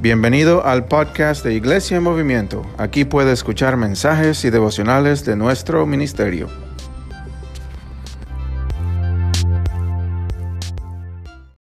Bienvenido al podcast de Iglesia en Movimiento. Aquí puede escuchar mensajes y devocionales de nuestro ministerio.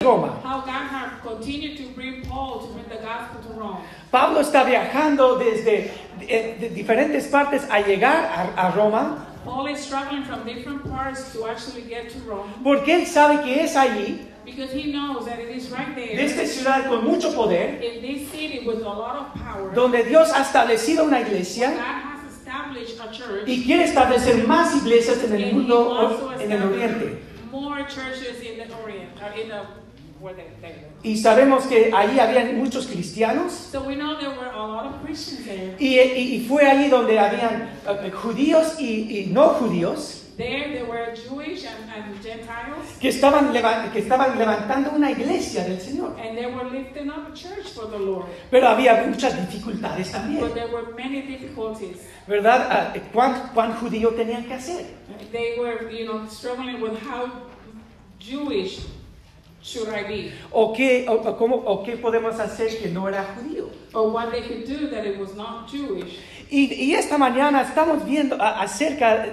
Roma. how God had continued to bring Paul to bring the gospel to Rome. Pablo está viajando desde de- de diferentes partes a llegar a, a Roma Paul is struggling from different parts to actually get to Rome porque él sabe que es allí, because he knows that it is right de there esta ciudad con mucho poder, in this city with a lot of power. donde Dios ha establecido una God iglesia has established a church y quiere establecer más iglesias en el mundo, en el oriente. establish more churches in the Orient, uh, in the. Y sabemos que allí habían muchos cristianos So we know there were a lot of Christians there. y, y- y fue allí donde habían eh, judíos y, y no judíos There, there were Jewish and, and Gentiles, que estaban, leva- que estaban levantando una iglesia del Señor. and they were lifting up a church for the Lord. Pero había muchas dificultades también. But there were many difficulties. ¿Verdad? Ah, ¿Cuán, cuán judío tenían que hacer? They were, you know, struggling with how Jewish should I be, ¿O qué, o, o cómo, ¿O qué podemos hacer que no era judío? or what they could do that it was not Jewish. Y, y esta mañana estamos viendo acerca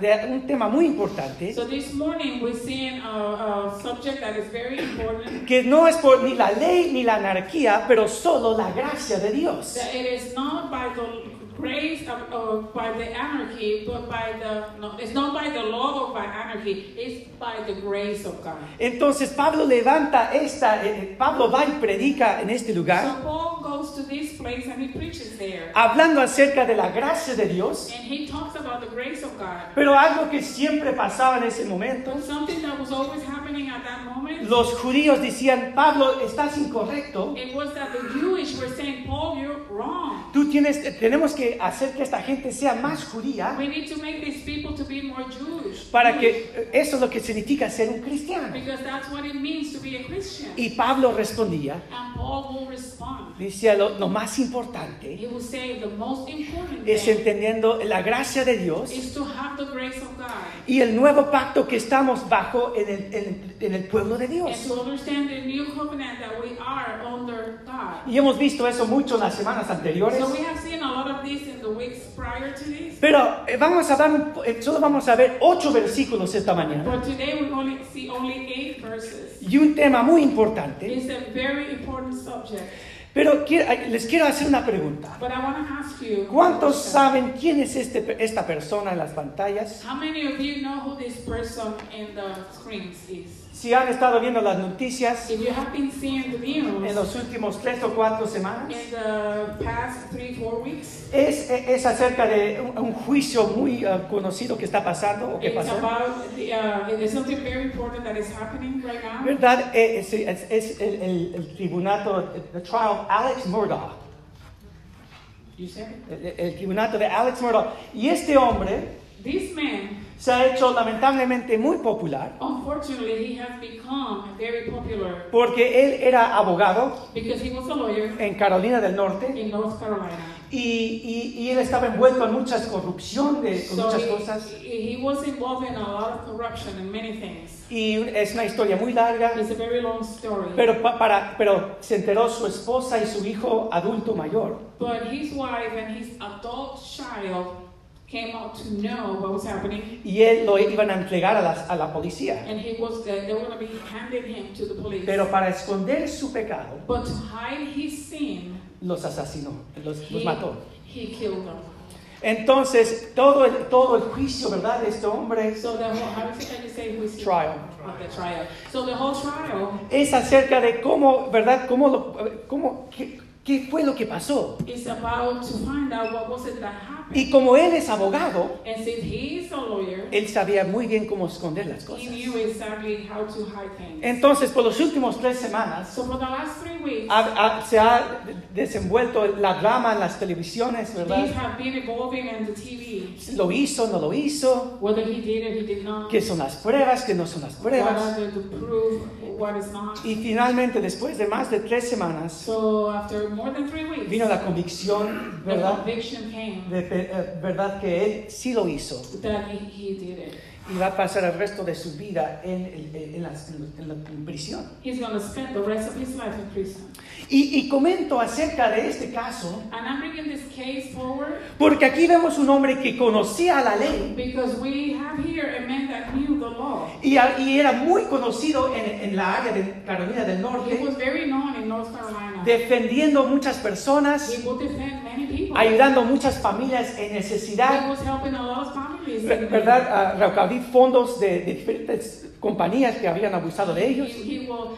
de un tema muy importante, So this morning we're seeing a, a subject that is very important. que no es por ni la ley ni la anarquía, pero solo la gracia de Dios. That it is not by the grace of, of by the anarchy, but by the no, it's not by the law or by anarchy. It's by the grace of God. Entonces Pablo levanta esta, eh, eh, Pablo va y predica en este lugar, So Paul goes to this place and he preaches there, hablando acerca de la gracia de Dios, and he talks about the grace of God. pero algo que siempre pasaba en ese momento, But something that was always happening at that moment. los judíos decían, Pablo, estás incorrecto, It was that the Jewish were saying, Paul, you're wrong. tú tienes, tenemos que hacer que esta gente sea más judía We need to make these people to be more Jewish. para que eh, eso es lo que significa ser un cristiano. Because that's what it means to be a Christian. Y Pablo respondía, And Paul will respond. decía, lo, lo más importante He will say the most important es entendiendo la gracia de Dios is to have the grace of God. y el nuevo pacto que estamos bajo en el, en- en el pueblo de And Dios. to understand the new covenant that we are under God. Y hemos visto eso mucho en las semanas anteriores. So we have seen a lot of this in the weeks prior to this. Pero eh, vamos a dar eh, solo vamos a ver ocho versículos esta mañana. But today we only see only eight verses. Y un tema muy importante. It's a very important subject. Pero les quiero hacer una pregunta. But I want to ask you ¿Cuántos saben quién es este, esta persona en las pantallas? Si han estado viendo las noticias If you have been seeing the en news los últimos tres o cuatro semanas, in the past three, four weeks, es, es acerca de un, un juicio muy eh, conocido que está pasando o que pasó. the, uh, there's something very important that is happening right now. ¿Verdad? Eh, Es, es- es el, el, el tribunato, the trial Alex Murdaugh. You said it. El, el tribunato de Alex Murdaugh. Y este hombre This man, se ha hecho lamentablemente muy popular unfortunately, he has become very popular porque él era abogado because he was a lawyer en Carolina del Norte in North Carolina. y, y- y él estaba envuelto en muchas con So muchas he, cosas. he was involved in a lot of corruption and many things. Y es una historia muy larga, It's a very long story. pero, pa- para, pero se enteró su esposa y su hijo adulto mayor. But his wife and his adult child came out to know what was happening, Y él lo iban a entregar a, las- a la policía. and he was they were going to be handing him to the police. Pero para esconder su pecado, but to hide his sin, los asesinó, los, los he, mató. he killed them. Entonces, todo el, todo el juicio, ¿verdad?, de este hombre So the whole Trial. So the whole trial es acerca de cómo, ¿verdad?, cómo, lo- cómo qué, qué fue lo que pasó. is about to find out what was it that happened. Y como él es abogado, And since he a lawyer, él sabía muy bien cómo esconder las he cosas. knew exactly how to hide things. Entonces, por los últimos tres semanas, So for the last three weeks, ha- ha- se ha desenvuelto la drama en las televisiones, these ¿verdad? have been evolving in the TV. Lo hizo, no lo hizo, Whether he did or he did not. qué son las pruebas, qué no son las What pruebas. are what is not. Y finalmente, después de más de tres semanas, So after more than three weeks, vino la convicción, the ¿verdad? conviction came De, eh, verdad que él sí lo hizo. that he, he did it. y va a pasar el resto de su vida en, la- en la- en prisión. He's spend the rest of his life in prison. Y, y comento acerca de este caso And I'm bringing this case forward porque aquí vemos un hombre que conocía la ley because we have here a man that knew the law. y, era muy conocido en, en la área de Carolina del He Norte, was very known in North Carolina. defendiendo muchas personas, He would defend many people. Ayudando a muchas familias en He necesidad, ¿verdad? A recaudar fondos de, de diferentes compañías que habían abusado de ellos. uh.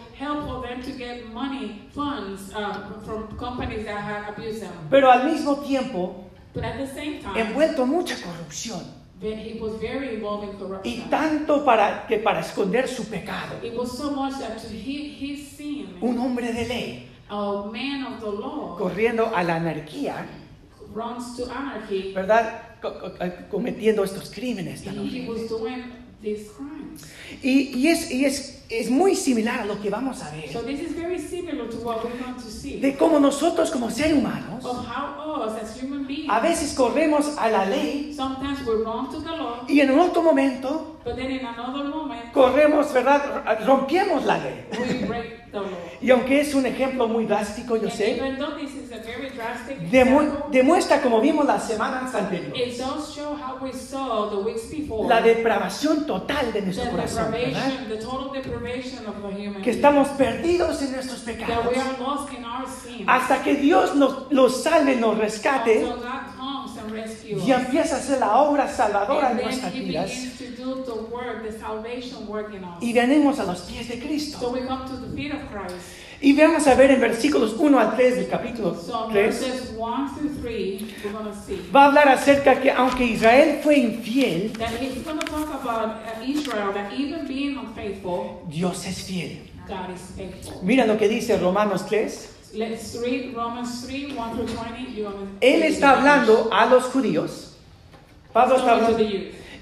Pero al mismo tiempo But at the same time, envuelto en mucha corrupción. ve- he was very involved in Y corruption. tanto para que para esconder su pecado. It was so much that to he, his sin, Un hombre de ley a man of the law, corriendo a la anarquía, runs to anarchy. ¿verdad? Eh, cometiendo estos crímenes tan He, he horribles. was doing these crimes. Y, y es, y es, es muy similar a lo que vamos a So ver this is very similar to what we're going to see. de cómo nosotros como seres humanos Of how us as human beings, a veces corremos a la ley sometimes we run to the law, y en otro momento but then in another moment, corremos, ¿verdad? Rompemos la ley. Y aunque es un ejemplo muy drástico, yo sé, demuestra como vimos las semanas anteriores, la depravación total de nuestro corazón, Que estamos perdidos en nuestros pecados. Hasta que Dios nos los salve, nos rescate y empieza a hacer la obra salvadora en nuestras vidas y venimos a los pies de So Cristo. we come to the feet of Christ. Y vamos a ver en versículos 1 al 3 del capítulo So 3, verses 1 through 3, we're going to see. va a hablar acerca que aunque Israel fue infiel, uh, Dios es fiel. Mira lo que dice Romanos 3. Let's read Romans 3, 1 through 20. You wanna- Él está hablando a los judíos. Pablo está to hablando.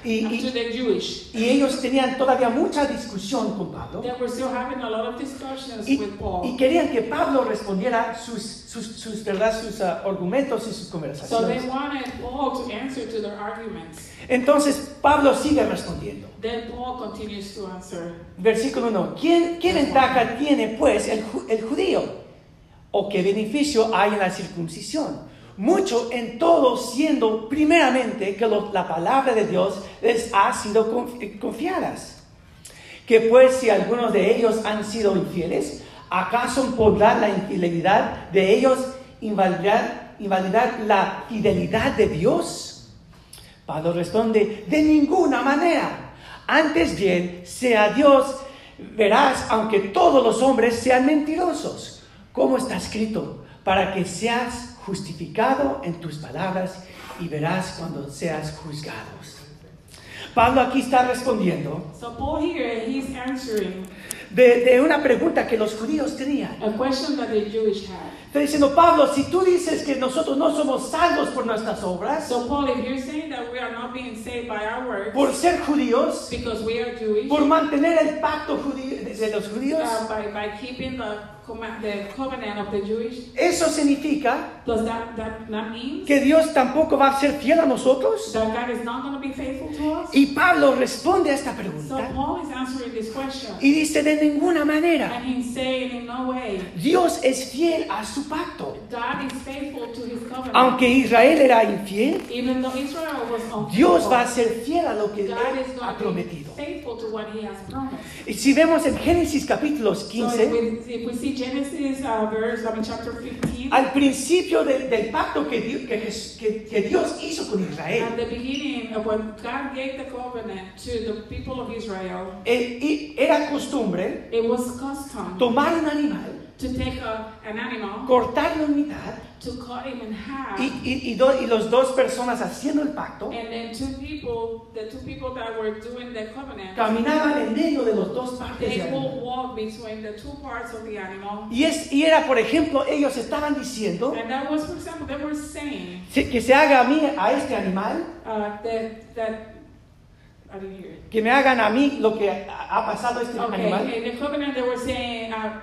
Y, to y- y ellos tenían todavía mucha discusión con Pablo. That we're still having a lot of discussions Y, with Paul. y querían que Pablo respondiera sus, sus, sus, ¿verdad? sus ah, argumentos y sus So they conversaciones. wanted Paul to answer to their arguments. Entonces Pablo sigue respondiendo. Then Paul continues to answer. Versículo 1. ¿Quién, ¿Qué ventaja tiene pues el, el judío? ¿O qué beneficio hay en la circuncisión? Mucho en todo siendo primeramente que la palabra de Dios les ha sido conf- eh, confiadas. Que pues si algunos de ellos han sido infieles, ¿acaso podrá la infidelidad de ellos invalidar, invalidar la fidelidad de Dios? Pablo responde, de ninguna manera. Antes bien, sea Dios verás, aunque todos los hombres sean mentirosos, como está escrito, para que seas justificado en tus palabras y verás cuando seas juzgados. Pablo aquí está respondiendo So Paul here, he's answering de, de una pregunta que los judíos tenían. a question that the Jewish had. Está diciendo, Pablo, si tú dices que nosotros no somos salvos por nuestras obras, So Paul, if you're saying that we are not being saved by our works por ser judíos, because we are Jewish, por mantener el pacto judío- de los judíos, uh, by, by keeping the, the covenant of the Jewish, eso significa does that, that, that mean que Dios tampoco va a ser fiel a nosotros. that God is not going to be faithful to us? Y Pablo responde a esta So pregunta Paul is answering this question. y dice, de ninguna manera, And he's saying in no way, Dios es fiel a su pacto. God is faithful to his covenant. Aunque Israel era infiel, Even though Israel was unfaithful, Dios va a ser fiel a lo que God Él is ha prometido. faithful to what he has promised. Y si vemos en Génesis capítulos So if 15, we, if we see Genesis uh, verse, I mean chapter 15, al principio del, del pacto que, Dios- que que- Dios hizo con at Israel, the beginning, of when God gave the covenant to the people of Israel, eh, y era costumbre it was custom tomar un animal, to take a, an animal, cortarlo en mitad, to cut him in half, y, y, y, do- y los dos personas haciendo el pacto and then two people, the two people that were doing the covenant, caminaban en medio de los dos partes they will walk between the two parts of the animal. Y, es, y era, por ejemplo, ellos estaban diciendo And that was, for example, they were saying que se haga a mí, a este animal, uh, that, that, I didn't hear it. Que me hagan a mí lo que ha pasado a este Okay, animal. saying, uh,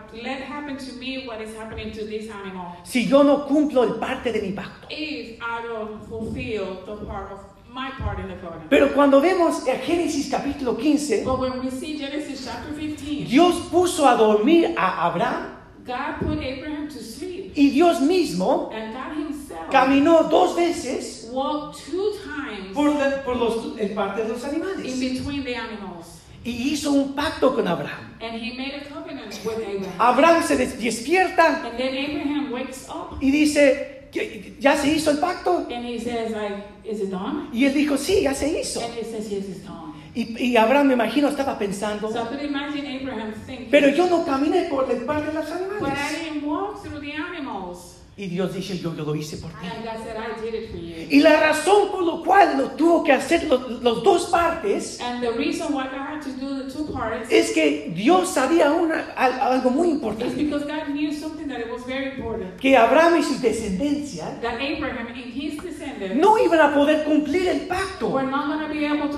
animal. Si yo no cumplo el parte de mi pacto. If I don't fulfill the part of my part in the covenant. Pero cuando vemos en Génesis capítulo 15, But when we see Genesis chapter 15, Dios puso a dormir a Abraham God put Abraham to sleep, y Dios mismo and God Himself caminó dos veces walked two times por, la- por los, el parte de los in animales between the animals, y hizo un pacto con Abraham. and He made a covenant with Abraham. Abraham se des- despierta And then Abraham wakes up, y dice, "¿Qué- ¿ya se hizo el pacto? and he says, like, is it done? Y él dijo, sí, ya se hizo. And he says, yes, it's done. Y, y Abraham, me imagino, estaba pensando, So Abraham thinking, pero yo no caminé por el par de los but I animales. didn't walk through the animals. Y Dios dice, yo, yo lo hice por ti. Y la razón por la cual lo tuvo que hacer los dos partes And the reason why God had to do the two parts es que Dios sabía una, al- algo muy is importante. because God knew something that it was very important. Que Abraham y su descendencia That Abraham and his descendants no iban a poder cumplir el pacto. were not going to be able to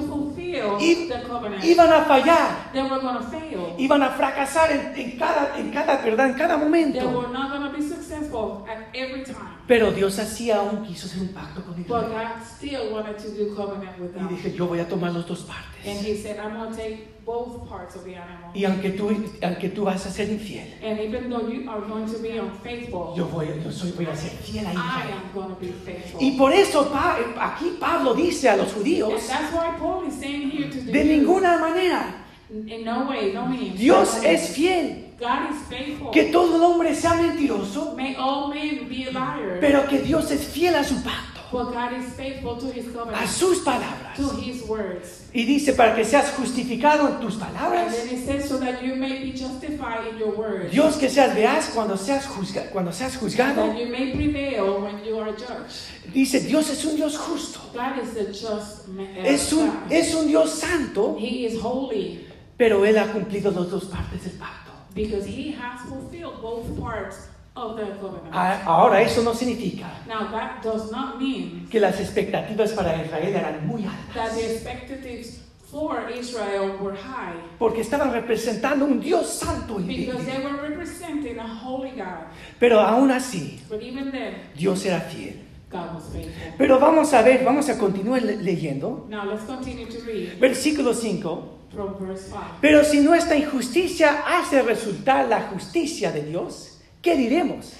fulfill I- the covenant. Iban a fallar. They were to fail. Iban a fracasar en, en cada, en cada, ¿verdad? En cada They momento. were not to be successful at every time. Pero Dios hacía aún quiso hacer un pacto con But Israel. God still wanted to do covenant with Y dije, yo voy a tomar las dos And partes. he said, I'm going to take both parts of the animal. Y aunque tú, aunque tú vas a ser infiel, And even though you are going to be unfaithful, yo voy, yo soy, voy a ser fiel a I Israel. am going to be faithful. Y por eso Pa- aquí Pablo dice a los And judíos, that's why Paul is saying here to the de ninguna manera, in no way, no. Dios es fiel. God is faithful. Que todo el hombre sea mentiroso, May all men be a liar. pero que Dios es fiel a su pacto, but God is faithful to his a sus palabras. to his words. Y dice, para que seas justificado en tus And palabras, then it says, so that you may be justified in your words. Dios que seas veaz cuando seas, juzga- cuando seas juzgado. that you may prevail when you are judged. Dice, Dios es un Dios justo, God is a just man. es un, es un Dios santo, He is holy pero Él ha cumplido las dos partes del pacto. Because he has fulfilled both parts of the covenant. A- Ahora, eso no significa now, that does not mean que las expectativas para Israel eran muy that altas, the expectations for Israel were high porque estaban representando un Dios santo y because they were representing a holy God. Pero aún así, But even then, Dios era fiel. God was faithful. Pero vamos a ver, vamos a continuar le- leyendo. Now, let's continue to read Versículo 5. From verse 5. Pero si nuestra injusticia hace resultar la justicia de Dios, ¿qué diremos?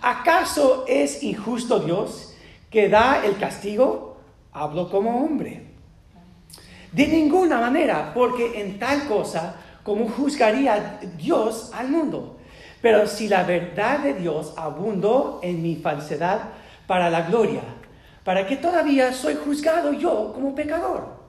¿Acaso es injusto Dios que da el castigo? Hablo como hombre. De ninguna manera, porque en tal cosa como juzgaría Dios al mundo. Pero si la verdad de Dios abundó en mi falsedad para la gloria, para que todavía soy juzgado yo como pecador.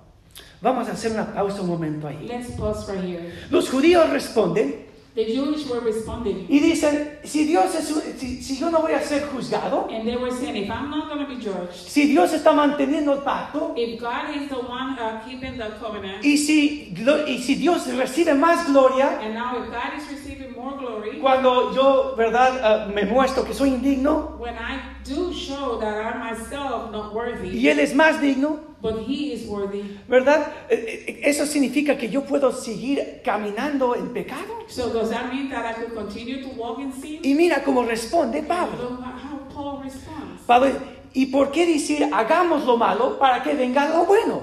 Vamos a hacer una pausa un momento ahí. Let's pause right here. Los judíos responden The Jewish were responding, y dicen, si Dios es, si, si yo no voy a ser juzgado, and they were saying, if I'm not going to be judged, si Dios está manteniendo el pacto, if God is the one uh, keeping the covenant, y si, y si Dios recibe más gloria, and now if God is receiving more glory, cuando yo, verdad, ah, me muestro que soy indigno when I do show that I myself not y worthy, Él es más digno, but He is worthy, ¿verdad? Eh, eh, Eso significa que yo puedo seguir caminando en pecado. so does that mean that I could continue to walk in sin? Y mira cómo responde Pablo. How Paul responds. Pablo, ¿y por qué decir hagamos lo malo para que venga lo bueno?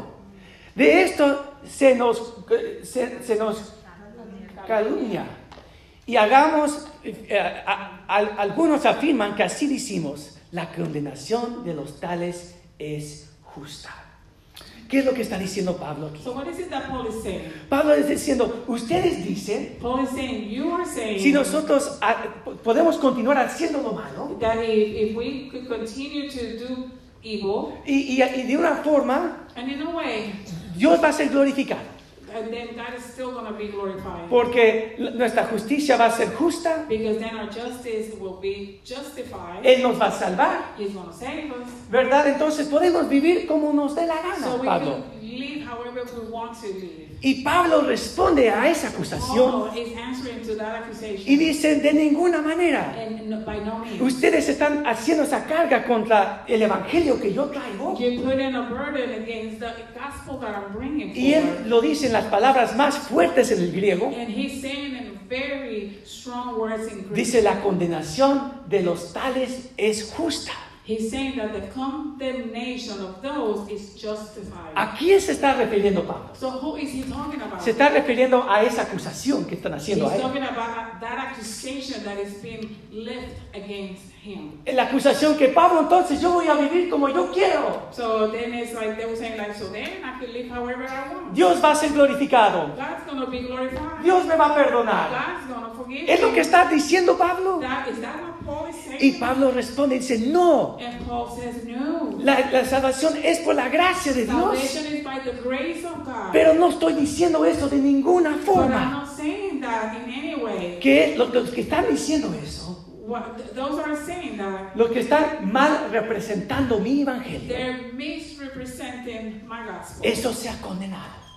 De esto se nos, se, se nos calumnia. Y hagamos, eh, a- a- algunos afirman que así decimos, la condenación de los tales es justa. ¿Qué es lo que está diciendo Pablo aquí? So what is it that Paul is saying? Pablo es diciendo, ustedes dicen, Paul is saying, you are saying si nosotros ah, podemos continuar haciendo lo malo, that if, if we could continue to do evil, y, y- y de una forma, and in a way, Dios va a ser glorificado. And then God is still going to be glorified. Porque nuestra justicia va a ser justa, Because then our justice will be justified. Él nos va a salvar, He's going to save us. ¿verdad? Entonces podemos vivir como nos dé la So gana, we Pablo. Live however we want to live. Y Pablo responde a esa acusación y dice, de ninguna manera, no- no ustedes están haciendo esa carga contra el evangelio que yo traigo. You put in a burden against the gospel that I'm bringing Y él lo dice en las palabras más fuertes en el griego. And he's saying in very strong words in Greek. Dice, la condenación de los tales es justa. He's saying that the condemnation of those is justified. ¿A quién se está refiriendo Pablo? So who is he talking about? Se está refiriendo a esa acusación que están He's haciendo a él. talking about that accusation that is being left against him. La acusación que Pablo entonces yo voy a vivir como yo quiero. So then it's like they were saying like, so then I can live however I want. Dios va a ser glorificado. God's gonna be glorified. Dios me va a perdonar. God's gonna forgive Es lo que está diciendo Pablo. That, is that what Paul is saying? Y Pablo responde y dice, no, And Paul says, no. la, la salvación es por la gracia de Dios. Pero no estoy diciendo eso de ninguna forma. not saying that in any way. Que los, los que están diciendo eso, los que están mal representando mi evangelio, eso se ha condenado.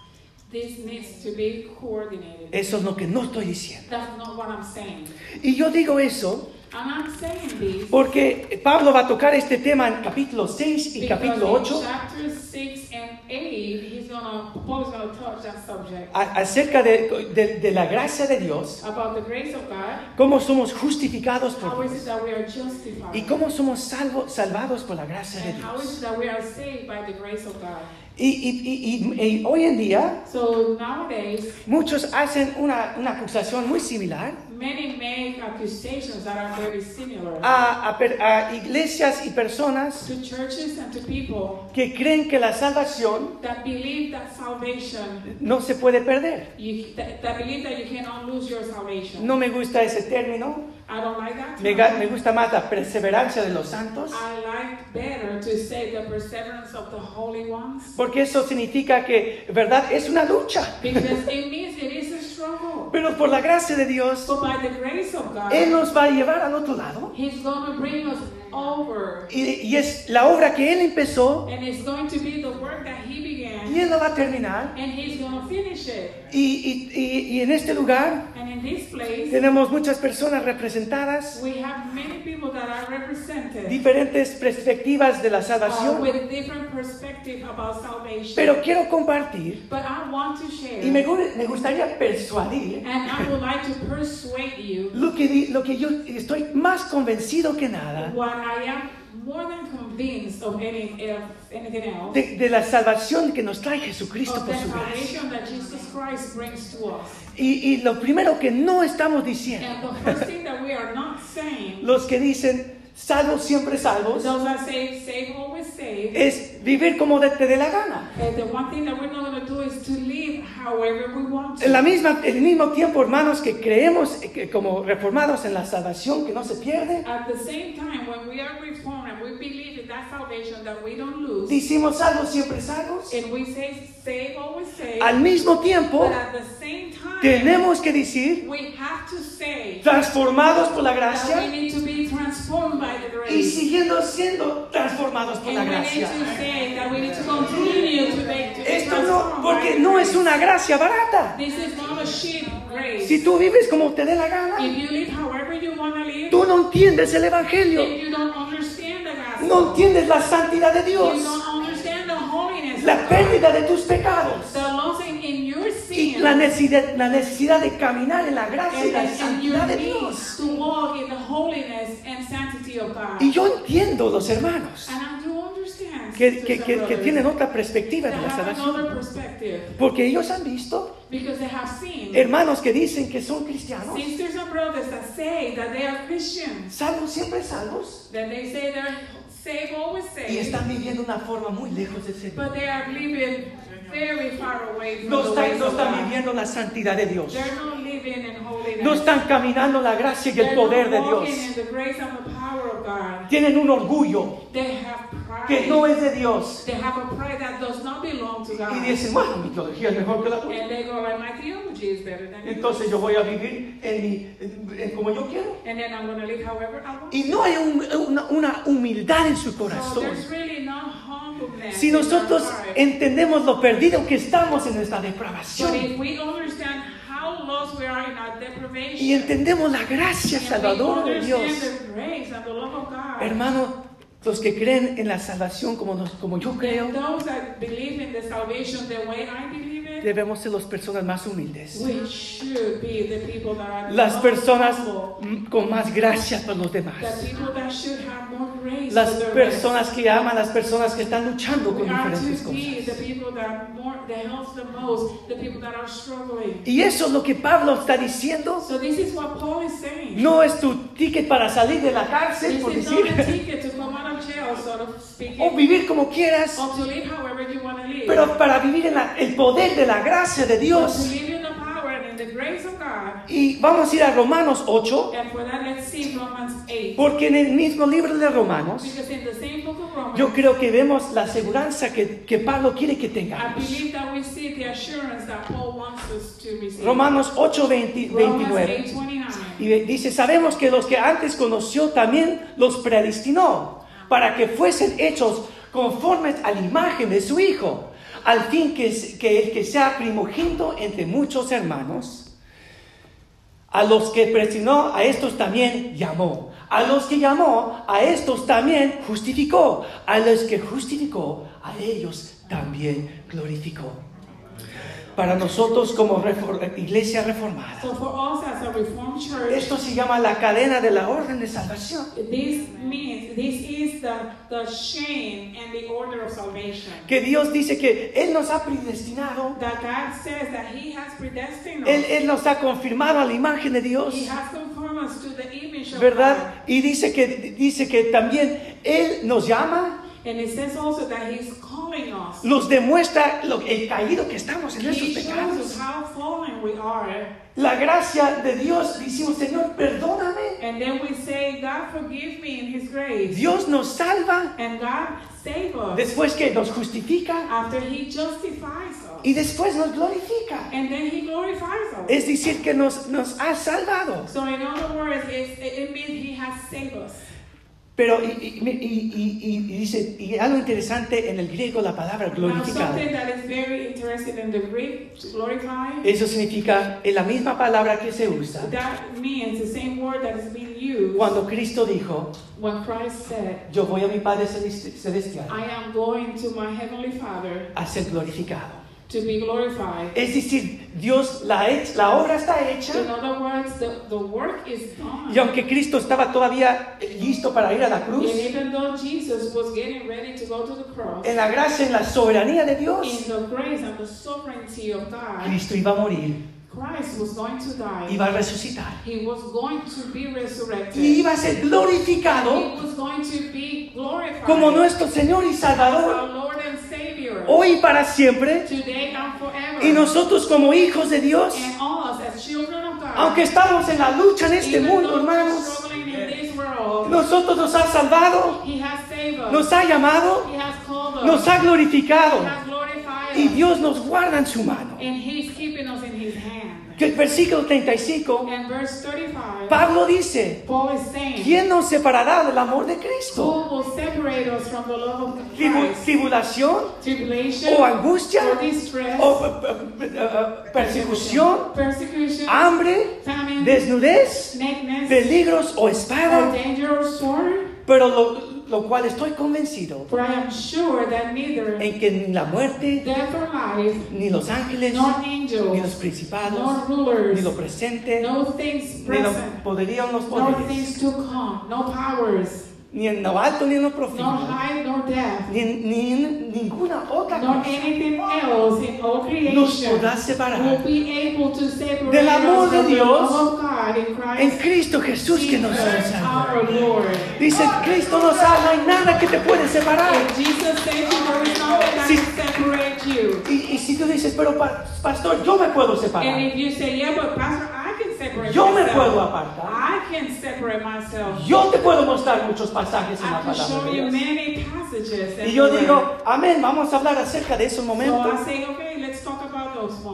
This needs to be coordinated. Eso es lo que no estoy diciendo. That's not what I'm saying. Y yo digo eso I'm not saying this porque Pablo va a tocar este tema en capítulo 6 y capítulo in 8 chapter 6 and 8, he's gonna, Paul is going to touch that subject a- acerca de, de- de la gracia de Dios, about the grace of God. cómo somos justificados por How is Dios it that we are justified? y cómo somos salvo- salvados por la gracia de and how is Dios. it that we are saved by the grace of God? Y, y- y- y- hoy en día So nowadays, muchos hacen una, una acusación muy similar many make accusations that are very similar a, a per- a iglesias y personas to churches and to people que creen que la salvación that believe that salvation, no se puede perder. you, that, that believe that you cannot lose your salvation. No me gusta ese término, I don't like that. me, gusta más la perseverancia de los santos, I like better to say the perseverance of the holy ones porque eso significa que, ¿verdad? Es una lucha. because it means it is a struggle. Pero por la gracia de Dios, But by the grace of God, Él nos va a llevar al otro lado. He's going to bring us over. Y, y es la obra que Él empezó And it's going to be the work that He y. Él la va a terminar. And He's to finish it. Y, y- y- y en este lugar And in this place, tenemos muchas personas representadas, we have many people that are represented diferentes perspectivas de la uh, salvación. with different perspective about salvation. Pero quiero compartir but I want to share, y me, me gustaría persuadir and I would like to persuade you lo que, lo que yo estoy más convencido que nada what I am of any of anything else. de, de la salvación que nos trae Jesucristo por su gracia. salvation that Jesus Christ brings to us. Y, y lo primero que no estamos diciendo, And the first thing that we are not saying, los que dicen salvos siempre salvos, say save save, es vivir como de- te dé la gana. En la misma, el mismo tiempo, hermanos, que creemos que como reformados en la salvación que no se pierde, At the same time, when we are reformed and we believe in that salvation that we don't lose, decimos salvos siempre salvos, and we say save always save, al mismo tiempo but at the same time, tenemos que decir we have to say transformados por la gracia need to be transformed by the y siguiendo siendo transformados por la And we need gracia. to say that we need to continue to make to be Esto no, porque no es una gracia barata. This is not a cheap grace. Si tú vives como te dé la gana, If you live however you want to live, tú no entiendes el Evangelio, no entiendes la santidad de You Dios, don't understand the holiness la pérdida de tus pecados. The loss in, in your y la necesidad, la necesidad de caminar en la gracia y la santidad de Dios. to walk in the holiness and sanctity of God. Y yo entiendo los hermanos and I do understand que, tienen otra perspectiva de la salvación, porque ellos han visto because they have seen hermanos que dicen que son cristianos, sisters and brothers that say that they are Christians, salvos siempre salvos, that they say they're always y están viviendo una forma muy lejos de ser. but they are living very far away from No the están, no viviendo la santidad de Dios. They're not. No están caminando en la gracia y el poder de Dios. Tienen un orgullo They have pride. que no es de Dios. They have a pride that does not belong to God. Y dicen, bueno, mi teología es mejor que la tuya. Entonces yo voy a vivir en mi, en- como yo quiero. And then I'm going to live however I want. Y no hay un- una, una humildad en su corazón. Si nosotros entendemos lo perdido que estamos en But depravación how lost we are in our y entendemos la gracia and we salvadora de Dios, understand the grace and the love of God, hermano, los que creen en la salvación como, nos- como yo creo, and those that believe in the salvation the way I believe it, debemos ser las personas más humildes. Las personas, con más gracia para los demás. Las personas que aman, las personas que están luchando con diferentes cosas. Y eso es lo que Pablo está diciendo. No es tu ticket para salir de la cárcel, por decir, sort of speaking, o vivir como quieras, or to live however you want to live. pero para vivir en la- el poder de la gracia de to Dios. live in the power and in the grace of God. Y vamos a ir a Romanos 8, And for that, let's see Romans 8. porque en el mismo libro de Romanos, Because in the same book of Romans, yo creo que vemos la aseguranza que, que Pablo quiere que I tengamos. believe that we see the assurance that Paul wants us to receive. Romanos 8, 20 Romans 29. 8, 29. Y dice, sabemos que los que antes conoció también los predestinó para que fuesen hechos conformes a la imagen de su Hijo, al fin que, el que sea primogénito entre muchos hermanos. A los que predestinó, a estos también llamó. A los que llamó, a estos también justificó. A los que justificó, a ellos también glorificó. Para nosotros como iglesia reformada. So for us as a Reformed church, Esto se llama la cadena de la orden de salvación. this means this is the, the chain and the order of salvation. Que Dios dice que Él nos ha predestinado, That God says that He has predestined Él, us. Él nos ha confirmado a la imagen de Dios, He has us to the image of ¿verdad? God. Y dice que, dice que también Él nos llama, And it says also that He's. Nos demuestra lo, el caído que estamos en us pecados. La gracia de Dios, decimos, Señor, perdóname. And then we say, God forgive me in His grace. Dios nos salva And God save us después que nos justifica after He justifies us. y después nos glorifica. And then He glorifies us. Es decir, que nos, nos ha salvado. So in other words, it means He has saved us. Pero, y, y- y- dice, y algo interesante en el griego, la palabra glorificado. something that is very interesting in the Greek, to glorify, Eso significa, es la misma palabra que se usa that means the same word that is being used cuando Cristo dijo, when Christ said, yo voy a mi Padre Celesti- Celestial I am going to my Heavenly Father a ser glorificado. To be glorified. Es decir, Dios, la, he- la obra está hecha In other words, the, the work is done. y aunque Cristo estaba todavía listo para ir a la cruz, And even though Jesus was getting ready to go to the cross, en la gracia, en la soberanía de in Dios, the grace and the sovereignty of God, Cristo iba a morir, Christ was going to die. iba a resucitar He was going to be resurrected. y iba a ser glorificado He was going to be glorified como nuestro Señor y Salvador our Lord and Savior hoy y para siempre. Y nosotros como hijos de Dios, aunque estamos en la lucha en este mundo, hermanos, nosotros nos ha salvado, nos ha llamado, nos ha glorificado y. Dios nos guarda en su mano. Que el versículo 35, And verse 35, Pablo dice, Paul is saying, ¿quién nos separará del amor de Cristo? Who will separate us from the love of Tribu- Christ? tribulación o angustia or distress, o eh, eh, eh, persecución, hambre, famine, desnudez, peligros o espada, or. Pero lo, lo cual estoy convencido For I am sure that neither en que ni la muerte, death or life, ni los ángeles, nor ni los angels, principados, nor rulers, ni lo presente, no things ni lo present, poderían los poderes, things to come, no powers, ni en lo alto ni en lo profundo, nor depth, ni, ni en ninguna otra cosa anything else in all nos podrá separar be able to separate Del amor de Dios love of God in en Christ Cristo Jesús que nos Lord. Dice, Cristo nos no hay nada que te puede separar. You. Y, y si tú dices, pero pa- pastor, yo me puedo separar. Yo me myself. puedo apartar. I can separate myself. Yo te puedo mostrar muchos pasajes en la palabra show de you Dios. many passages. Y yo digo, amén, vamos a hablar acerca de esos so momentos.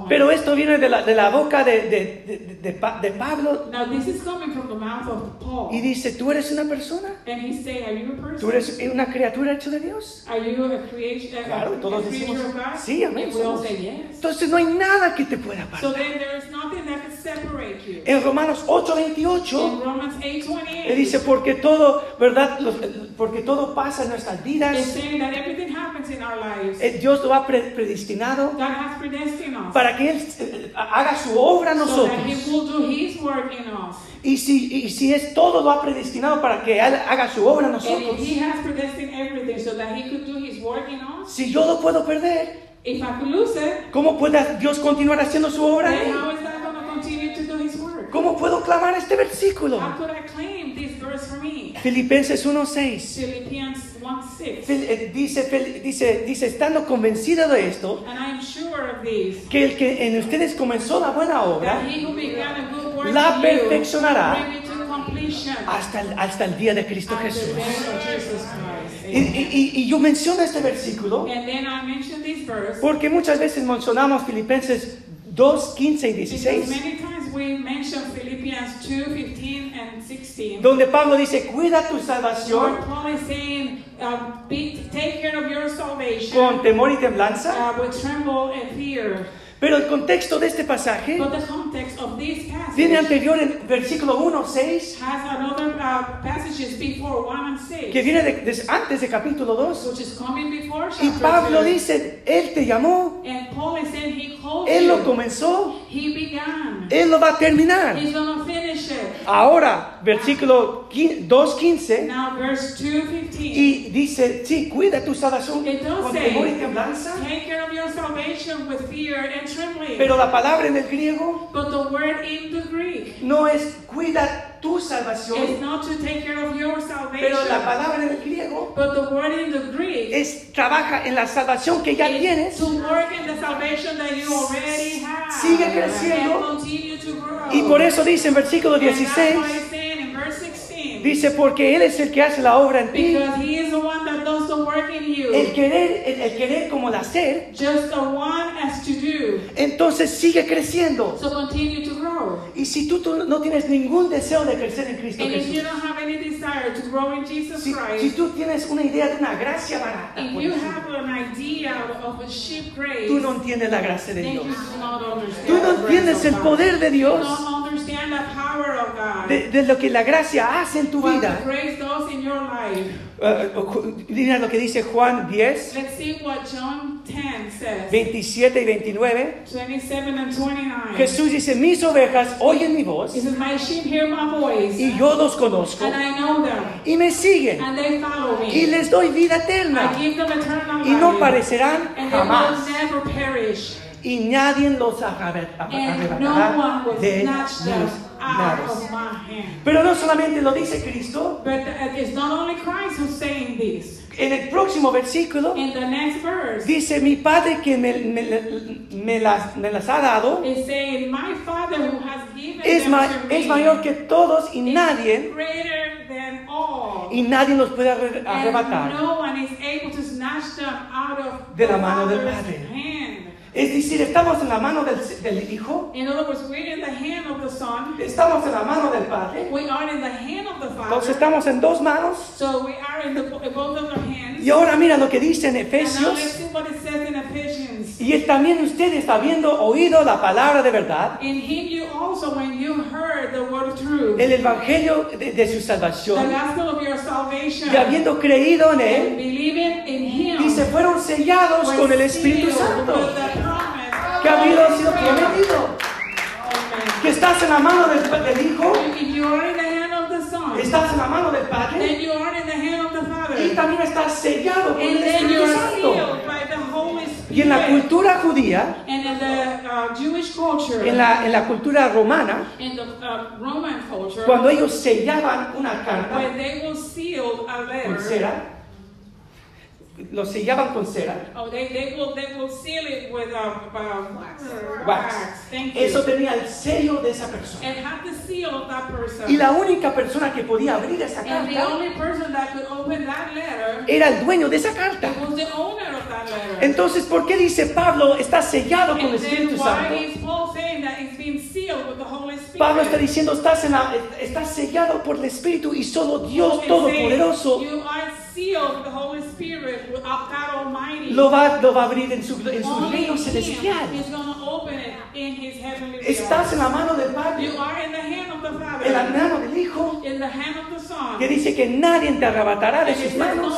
Pero esto viene de la, de la boca de, de- de- de Pa- de Pablo now this is coming from the mouth of Paul. y dice, ¿tú eres una persona? and he say, are you a person? ¿Tú eres una criatura hecha de Dios? Are you a creation, a, Claro, a todos creature decimos, of God? sí, amén, And we all somos. say yes. Entonces no hay nada que te pueda So apartar. then there is nothing that can separate you. En Romanos 8:28 In Romans le 8:28, dice porque todo, ¿verdad? Los- porque todo pasa en nuestras vidas. saying that everything happens in our lives. eh, Dios lo ha pre- predestinado God has predestined us para que Él eh, haga su obra en nosotros. will do His work in us. Y si, y si es todo lo ha predestinado para que Él haga su obra en nosotros, He has predestined everything so that He could do His work in us, si yo lo puedo perder, if I could lose it, ¿cómo puede Dios continuar haciendo su obra? en then mí? how is that going to continue to do His work? ¿Cómo puedo clamar este versículo? How could I claim this verse for me? Filipenses 1:6. Philippians 1 6. Fil- eh, Dice, dice, dice, estando convencido de esto, And I am sure of this. que el que en ustedes comenzó la buena obra, La perfeccionará hasta el, hasta el día de Cristo Jesús. Y, y- y- yo menciono este versículo porque muchas veces mencionamos Filipenses 2, 15 y because 16, many times we mention Philippians 2 15 and 16. donde Pablo dice, cuida tu salvación Paul is saying, uh, be, take care of your salvation con temor y temblanza. uh, with tremble and fear. Pero el contexto de este pasaje But the context of this passage viene anterior en versículo 1, 6, has another uh, passages before 1 and 6, que viene de- de- antes de capítulo 2. which is coming before Y Pablo 2. dice, Él te llamó, And Paul is saying he called Él lo comenzó, He began. Él lo va a terminar. He's finish. Ahora, versículo 2.15, Now, verse 2:15. y dice, sí, cuida tu salvación con temor y temblanza. Take care of your salvation with fear and trembling. Pero la palabra en el griego but the word in the Greek no es cuida tu salvación, not to take care of your salvation. pero la palabra en el griego but the word in the Greek es trabaja en la salvación que ya tienes to work in the salvation that you already have. Sigue creciendo. And. Y por eso dice en versículo And that's 16, why it's saying in verse 16. dice, porque Él es el que hace la obra en ti, work in you. el querer, el, el querer como el hacer, Just the one as to do. entonces sigue creciendo. So continue to grow. Y si tú, tú no tienes ningún deseo de crecer en Cristo And if you Jesús, don't have any desire to grow in Jesus si, si Christ, tú tienes una idea de una gracia barata, if por you ejemplo, have an idea of a sheep grace, tú no entiendes la gracia de Dios. Tú no entiendes el poder de Dios, don't understand the power of God. de, de lo que la gracia hace en tu vida. the grace does in your life. Eh, eh, mira lo que dice Juan 10, Let's see what John 10 says. 27 y 29. 27 and 29. Jesús dice, mis ovejas oyen mi voz He says, My sheep hear my voice, y yo los conozco and I know them, y me siguen and they follow me. y les doy vida eterna I give them eternal y no parecerán and they jamás will never perish. y nadie los no arrebatará de snatch Pero no solamente lo dice Cristo, But it's not only Christ who's saying this. en el próximo versículo In the next verse, dice, mi Padre que me, me- me las, me las ha dado saying, My Father who has given es, ma- es mayor que todos y nadie, greater than all. y nadie los puede arrebatar. no one is able to snatch them out of De la mano del Padre. Es decir, estamos en la mano del, del Hijo, In other words, we're in the hand of the Son. estamos en la mano del Padre, We are in the hand of the entonces Father. estamos en dos manos. So we are in the, both of their hands. Y ahora mira lo que dice en And now let's Efesios. see what it says in Ephesians. Y él también ustedes habiendo oído la palabra de verdad, In him you also, when you heard the word of truth, el evangelio de, de su the salvación, gospel of your salvation, y habiendo creído en and él, believing in him, dice, fueron sellados con el Espíritu Santo, with the promise. Que había the sido prometido. Que estás en la mano del, del Hijo, the the estás en la mano del Padre, then you are in the hand of the Father. y también estás sellado con And el Espíritu Santo. Y en la cultura judía, And in the uh, Jewish culture, en la, en la cultura romana, in the uh, Roman culture, cuando ellos sellaban una carta when they will seal a con letter, cera, lo sellaban con cera, oh, they, they will they will seal it with uh, uh, wax. Wax. Thank you. eso tenía el sello de esa persona. and have the seal of that person. Y la única persona que podía abrir esa and the carta only person that could open that letter era el dueño de esa carta. was the owner of that letter. Entonces, ¿por qué dice Pablo está sellado con el Espíritu why Santo? is Paul saying that it's been sealed with the Holy Spirit? Pablo está diciendo, estás, en la- estás sellado por el Espíritu y solo Dios Todopoderoso lo va, lo va a abrir en su, en su reino celestial. Estás en la mano del Padre, You are in the hand of the en la mano del Hijo, in the hand of the Son. que dice que nadie te arrebatará de sus manos.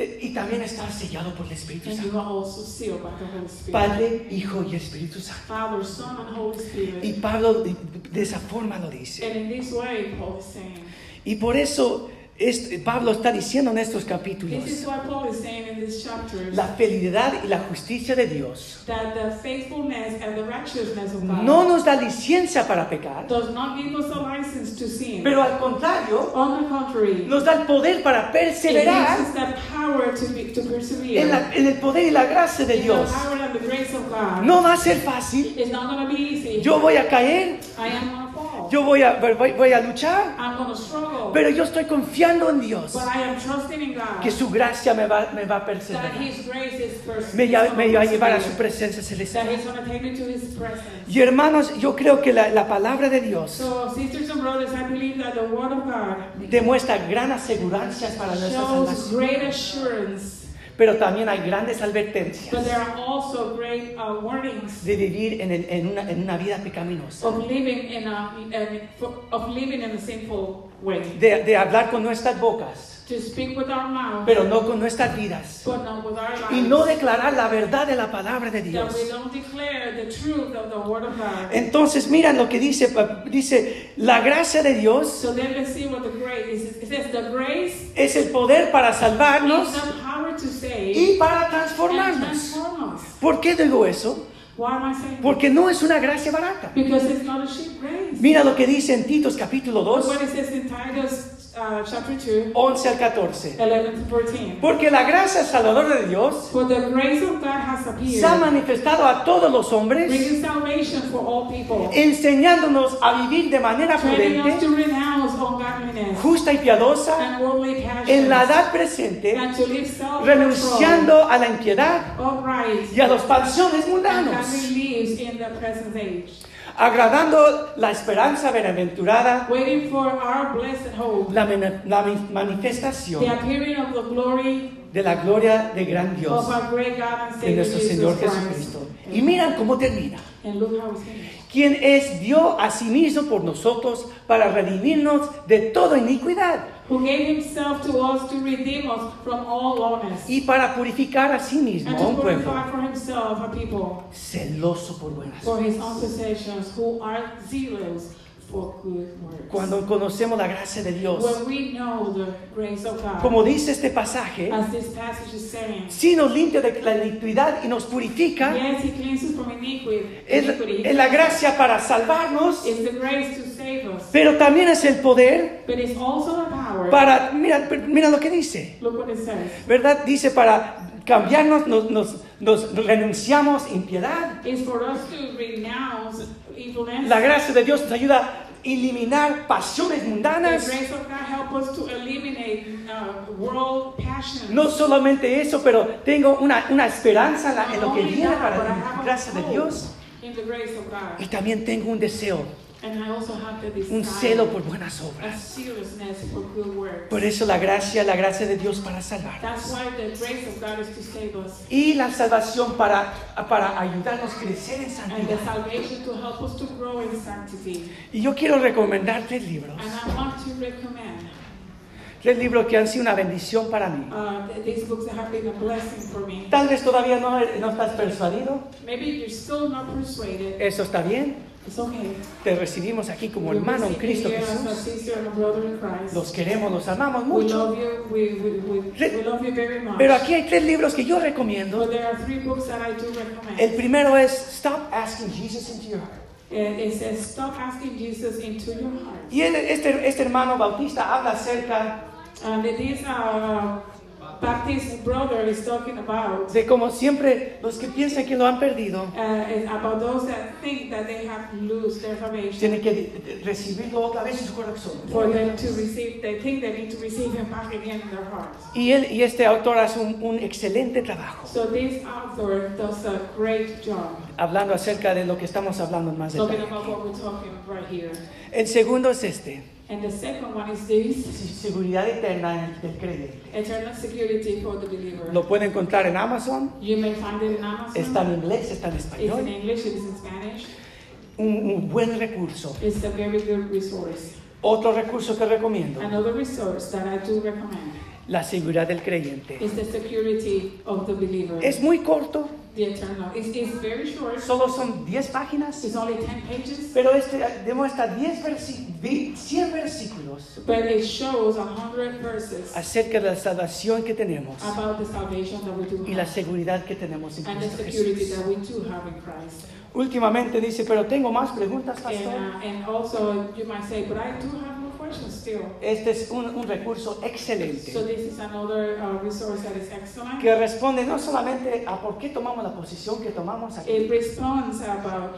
Eh, Y también estás sellado por el Espíritu And you Santo. are also sealed by the Holy Spirit. Padre, Hijo y Espíritu Santo. Father, Son, and Holy Spirit. Y Pablo de de esa forma lo dice. And in this way, Paul is saying, Y por eso este- Pablo está diciendo en estos capítulos this is what Paul is saying in this chapter, la fidelidad y la justicia de Dios that the faithfulness and the righteousness of God no nos da licencia para pecar, does not give us a license to sin. pero al contrario On the contrary, nos da el poder para it gives perseverar us power to, be, to persevere. en, la- en el poder y la gracia de in Dios. the power and the grace of God. No va a ser fácil. It's not going to be easy. Yo voy a caer, I am. Yo voy a, voy, voy a luchar, I'm to struggle. pero yo estoy confiando en Dios but I am trusting in God que su gracia me va, me va a that perseverar. His grace is pers- Me, me va a llevar a su presencia That celestial. He's going to take me to His presence. Y hermanos, yo creo que la, la palabra de Dios So, sisters and brothers, I believe that the Word of God demuestra gran asegurancias para nuestra salvación, pero también hay grandes advertencias but there are also great uh, warnings de vivir en, el- en una, en una vida pecaminosa, of living in a in- of living in a sinful way. de, de hablar con nuestras bocas, To speak with our mouth, pero no con nuestras vidas, but not with our y lives. no declarar la verdad de la palabra de that Dios. we don't declare the truth of the Word of God. Entonces, miran lo que dice, dice, la gracia de Dios So then let's see what the grace is. It says the grace es el poder para salvarnos is the power to save y para transformarnos. transform us. ¿Por qué digo eso? Why am I saying that? Porque no es una gracia barata. Because it's not a cheap grace. Mira lo que dice en Titos capítulo Look 2, what it says in Titus uh, chapter 2, 11 al 14. 11 to 14. Porque la gracia salvadora de Dios For the grace of God has se ha manifestado a todos los hombres, bringing salvation for all people, enseñándonos a vivir de manera prudente, justa y piadosa and worldly passions, en la edad presente, and to live self-control, renunciando a la impiedad y a los pasiones mundanos, agradando la esperanza bienaventurada, waiting for our blessed hope, la, la the manifestación of the glory de la gloria de gran Dios, of our great God and de nuestro Señor Jesus Jesucristo. Christ. Y miran cómo termina. Quien es dio a sí mismo por nosotros para redimirnos de toda iniquidad Who gave himself to us to redeem us from all lawlessness y para purificar a sí mismo a un pueblo. for himself a people. Celoso por buenas. For his own possessions who are zealous for good works. Cuando conocemos la gracia de Dios, when we know the grace of God, como dice este pasaje, as this passage is saying, si nos limpia de la iniquidad y nos purifica, yes, he cleanses from iniquity. es, la gracia para salvarnos, It's the grace to save us, pero también es el poder but it's also the power. para, mira, mira lo que dice. ¿verdad? Dice para cambiarnos, nos, nos, nos renunciamos impiedad. La gracia de Dios nos ayuda a eliminar pasiones mundanas. uh. No solamente eso, pero tengo una, una esperanza en, lo que viene para la gracia de Dios. Y también tengo un deseo, And I also have the desire, un celo por buenas obras. Por eso la gracia, la gracia de Dios para salvar. That's why the grace of God is to save us. Y la salvación para, para ayudarnos a crecer en santidad. Y yo quiero recomendar tres libros. Tres libros que han sido una bendición para mí. uh, th- these books that have been a blessing for me. Tal vez todavía no, no estás persuadido. Maybe you're still not persuaded. Eso está bien. It's okay. Te recibimos aquí como hermano en Cristo Jesús. Los queremos, los amamos mucho. you. We, we. Pero aquí hay tres libros que yo recomiendo. El primero es Stop Asking Jesus into Your Heart. It says, Stop asking Jesus into your heart. Y este, este hermano bautista habla acerca Baptist brother is talking about de cómo siempre los que piensan que lo han perdido uh, is about those that think that they have lost their salvation. tienen que recibirlo otra vez en su corazón. For them to receive, they think they need to receive Him back again in their hearts. Y, él, y este autor hace un, un excelente trabajo So this author does a great job hablando acerca de lo que estamos hablando más talking detalle. about what we're talking right here. El segundo es este. And the second one is this se- seguridad eterna del creyente. eternal security for the believer. Lo pueden encontrar en Amazon, You may find it in Amazon. está en inglés, está en It's in español. English, it is in Spanish. Un, un buen recurso. It's a very good resource. Otro recurso que recomiendo, Another resource that I do recommend la seguridad del creyente. is the security of the believer. Es muy corto, the. It's, it's very short. solo son 10 páginas, It's only 10 pages. pero este demuestra 10 versi- vi- 100 versículos But it shows 100 verses acerca de la salvación que tenemos about the salvation that we do y la seguridad que tenemos en And the Cristo security Jesús. that we do have in Christ. Últimamente dice, pero tengo más preguntas, And, pastor. uh, and also, you might say, but I do have still. Este es un, un recurso excelente So this is another uh, resource that is excellent. que responde no solamente a por qué tomamos la posición que tomamos aquí, It responds about,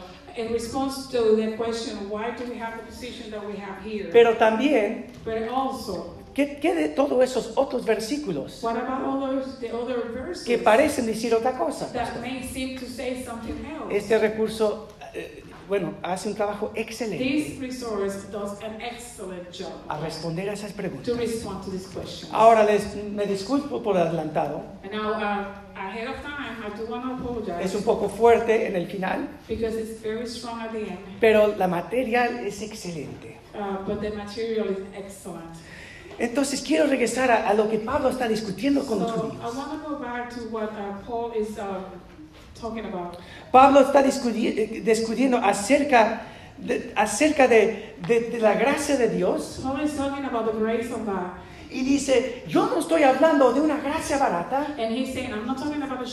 to the question, why do we have the position that we have here? pero también But also, ¿qué, qué de todos esos otros versículos what about all those, the other verses que parecen decir otra cosa? that may seem to say something else? Este recurso, eh, bueno, hace un trabajo This excelente resource does an excellent job a responder a esas to preguntas. respond to these questions. Ahora les, me disculpo por adelantado, And now, uh, ahead of time, I do want to apologize es un poco fuerte en el final, because it's very strong at the end, pero la material es excelente. uh, but the material is excellent. Entonces quiero regresar a, a lo que Pablo está discutiendo con los So I judíos. want to go back to what uh, Paul is um, talking about. Pablo está eh, discutiendo acerca de, acerca de, de- de la gracia de Dios Paul is talking about the grace of God. y dice, yo no estoy hablando de una gracia barata, And he's saying, I'm not talking about a.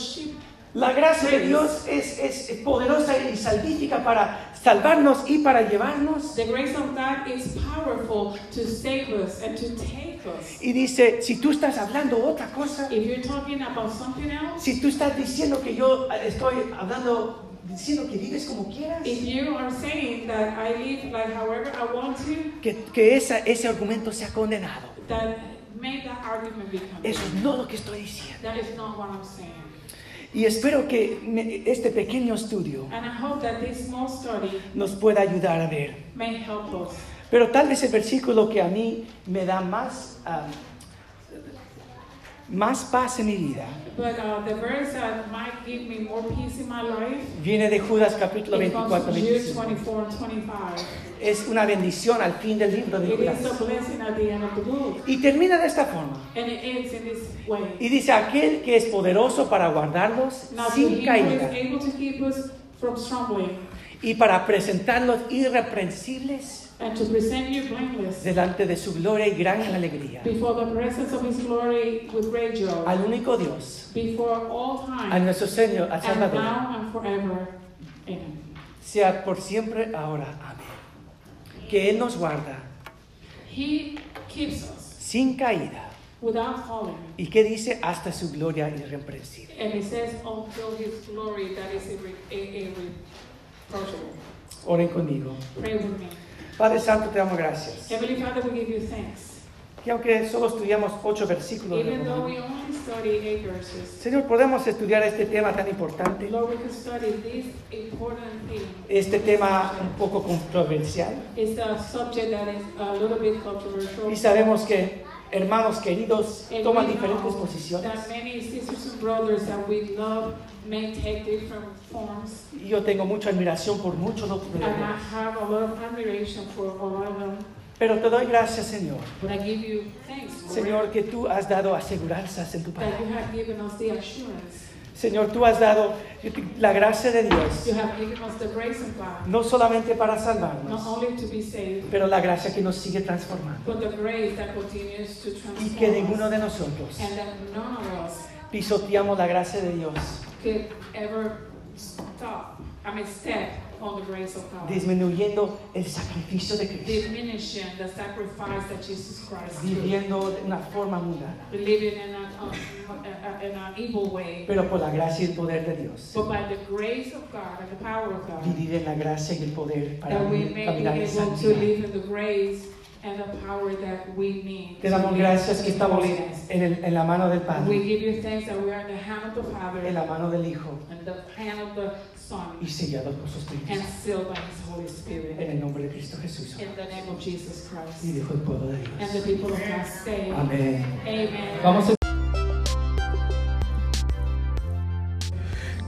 la gracia de Dios es, es poderosa y salvífica para salvarnos y para llevarnos. The grace of God is powerful to save us and to take us. Y dice, si tú estás hablando otra cosa, If you're talking about something else, si tú estás diciendo que yo estoy hablando, diciendo que vives como quieras, if you are saying that I live like however I want to, que, que esa, ese argumento sea condenado. that argument become. Eso es no lo que estoy diciendo. That is not what I'm saying. Y espero que me- este pequeño estudio nos pueda ayudar a ver. Pero tal vez el versículo que a mí me da más, ah, más paz en mi vida But uh, the verse that might give me more peace in my life viene de Judas capítulo it comes 24, from Jude 25. 24 and 25. Es una bendición al fin del libro de It Judas. Y termina de esta forma. And it ends in this way. Y dice, aquel que es poderoso para guardarlos Now sin caída y para presentarlos irreprensibles and to present you blameless delante de su gloria y gran alegría. before the presence of his glory with great joy, Al único Dios, before all a nuestro Señor, al and Salvador, now and forever. Amen. sea por siempre ahora. Amén. Que Él nos guarda He keeps us sin caída. without falling. ¿Y qué dice? Hasta su gloria irreprensible. And it says, until his glory that is irre- irre- irreproachable. Oren conmigo. Pray with me. Padre Santo, te damos gracias. Heavenly Father, we give you thanks. Que aunque solo estudiamos ocho versículos, de Even though Romano, we only study eight verses, Señor, podemos estudiar este tema tan importante, Lord, we can study this important thing. este tema un poco controversial. It's a subject that is a little bit controversial. Y sabemos que hermanos queridos And toman diferentes posiciones. May take different forms. Yo tengo mucha admiración por muchos de And I have a lot of admiration for all of them. Pero te doy gracias, Señor. But I give you thanks, Señor, que tú has dado aseguranzas en tu that you palabra. have given us the assurance. Señor, tú has dado la gracia de Dios, You have given us the grace of God, no solamente para not salvarnos, only to be saved, pero la gracia que nos sigue transformando. but the grace that continues to Y que transform ninguno de nosotros And that none of us pisoteamos la gracia de Dios, could ever stop, I mean, step on the grace of God. disminuyendo el sacrificio de Cristo, Diminishing the sacrifice that Jesus Christ viviendo de una forma mundana, Living in an, um, in an evil way. pero por la gracia y el poder de Dios. But by the grace of God and the power of God, Vivir en la gracia y el poder para that we may be able to live in the grace and the power that we need. Te damos gracias que estamos en, el- en la mano del We Padre, give you thanks that we are in the hand of the Father en la mano del Hijo and the hand of the Son y sellados por su Espíritu and sealed by His Holy Spirit. En el nombre de Cristo Jesús. In the name of Jesus Y Christ. dijo el pueblo de And Dios. the people of God say, Amén. Amen. Vamos a